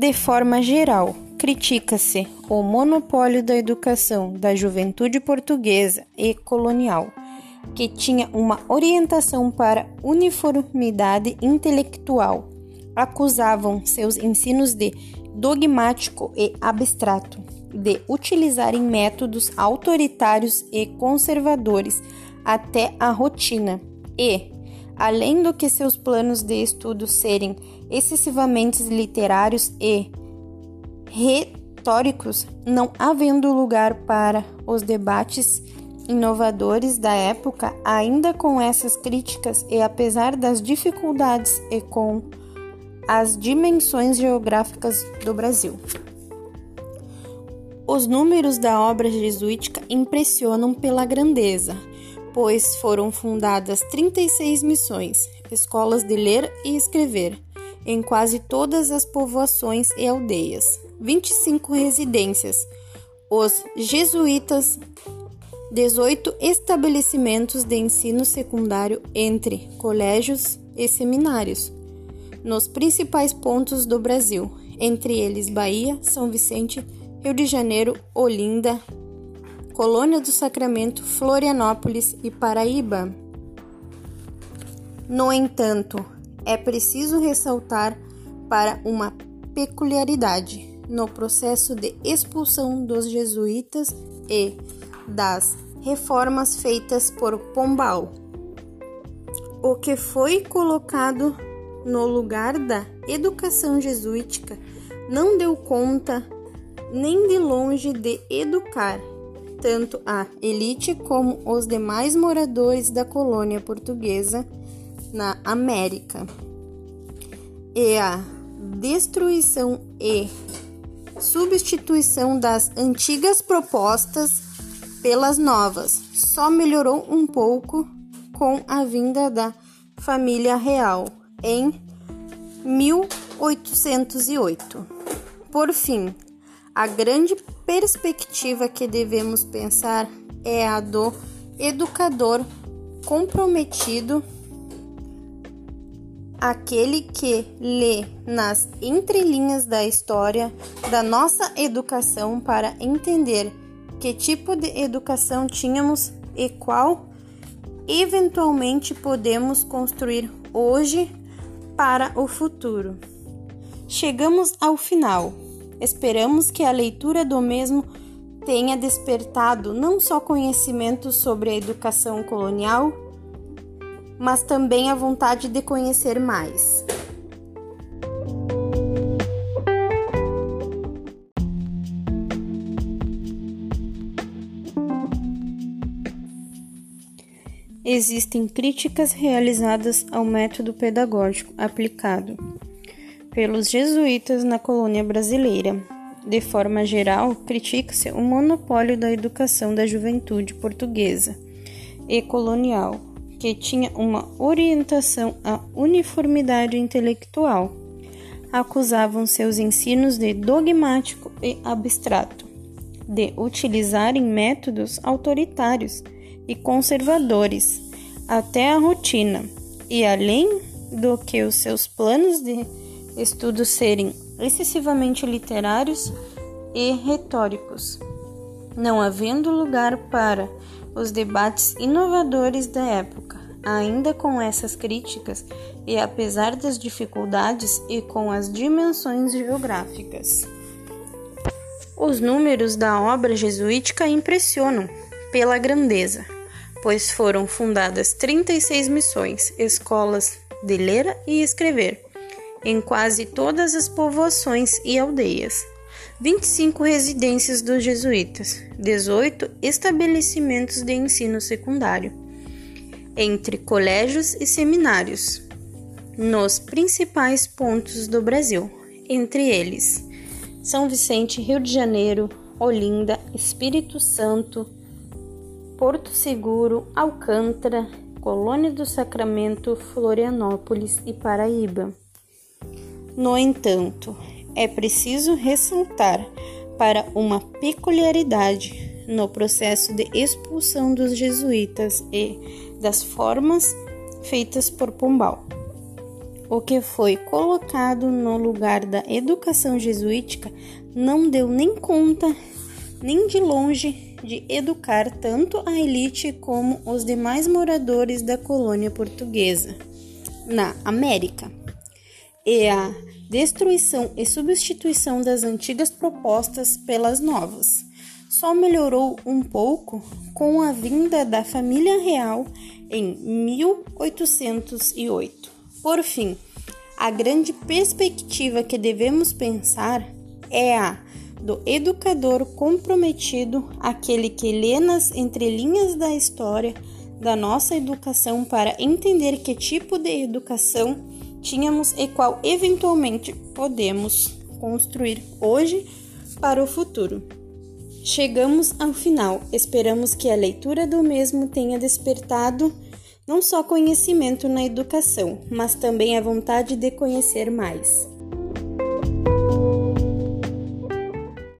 De forma geral, critica-se o monopólio da educação da juventude portuguesa e colonial, que tinha uma orientação para uniformidade intelectual. Acusavam seus ensinos de dogmático e abstrato, de utilizarem métodos autoritários e conservadores até a rotina e, além do que seus planos de estudo serem excessivamente literários e retóricos, não havendo lugar para os debates inovadores da época, ainda com essas críticas e apesar das dificuldades e com as dimensões geográficas do Brasil. Os números da obra jesuítica impressionam pela grandeza, pois foram fundadas 36 missões, escolas de ler e escrever, em quase todas as povoações e aldeias, 25 residências. Os jesuítas 18 estabelecimentos de ensino secundário entre colégios e seminários nos principais pontos do Brasil, entre eles Bahia, São Vicente, Rio de Janeiro, Olinda, Colônia do Sacramento, Florianópolis e Paraíba. No entanto, é preciso ressaltar para uma peculiaridade no processo de expulsão dos jesuítas e das reformas feitas por Pombal. O que foi colocado no lugar da educação jesuítica não deu conta nem de longe de educar tanto a elite como os demais moradores da colônia portuguesa na América. E a destruição e substituição das antigas propostas pelas novas só melhorou um pouco com a vinda da família real em 1808. Por fim, a grande perspectiva que devemos pensar é a do educador comprometido, aquele que lê nas entrelinhas da história da nossa educação para entender que tipo de educação tínhamos e qual eventualmente podemos construir hoje para o futuro. Chegamos ao final. Esperamos que a leitura do mesmo tenha despertado não só conhecimento sobre a educação colonial, mas também a vontade de conhecer mais. Existem críticas realizadas ao método pedagógico aplicado pelos jesuítas na colônia brasileira. De forma geral, critica-se o monopólio da educação da juventude portuguesa e colonial, que tinha uma orientação à uniformidade intelectual. Acusavam seus ensinos de dogmático e abstrato, de utilizarem métodos autoritários e conservadores até a rotina, e além do que os seus planos de estudos serem excessivamente literários e retóricos, não havendo lugar para os debates inovadores da época. Ainda com essas críticas e apesar das dificuldades e com as dimensões geográficas. Os números da obra jesuítica impressionam pela grandeza, pois foram fundadas 36 missões, escolas de ler e escrever, em quase todas as povoações e aldeias, 25 residências dos jesuítas, 18 estabelecimentos de ensino secundário, entre colégios e seminários, nos principais pontos do Brasil, entre eles São Vicente, Rio de Janeiro, Olinda, Espírito Santo, Porto Seguro, Alcântara, Colônia do Sacramento, Florianópolis e Paraíba. No entanto, é preciso ressaltar para uma peculiaridade no processo de expulsão dos jesuítas e das formas feitas por Pombal. o que foi colocado no lugar da educação jesuítica não deu nem conta, nem de longe, de educar tanto a elite como os demais moradores da colônia portuguesa na América. E a destruição e substituição das antigas propostas pelas novas só melhorou um pouco com a vinda da família real em 1808. Por fim, a grande perspectiva que devemos pensar é a do educador comprometido, aquele que lê nas entrelinhas da história da nossa educação para entender que tipo de educação tínhamos e qual eventualmente podemos construir hoje para o futuro. Chegamos ao final. Esperamos que a leitura do mesmo tenha despertado não só conhecimento na educação, mas também a vontade de conhecer mais.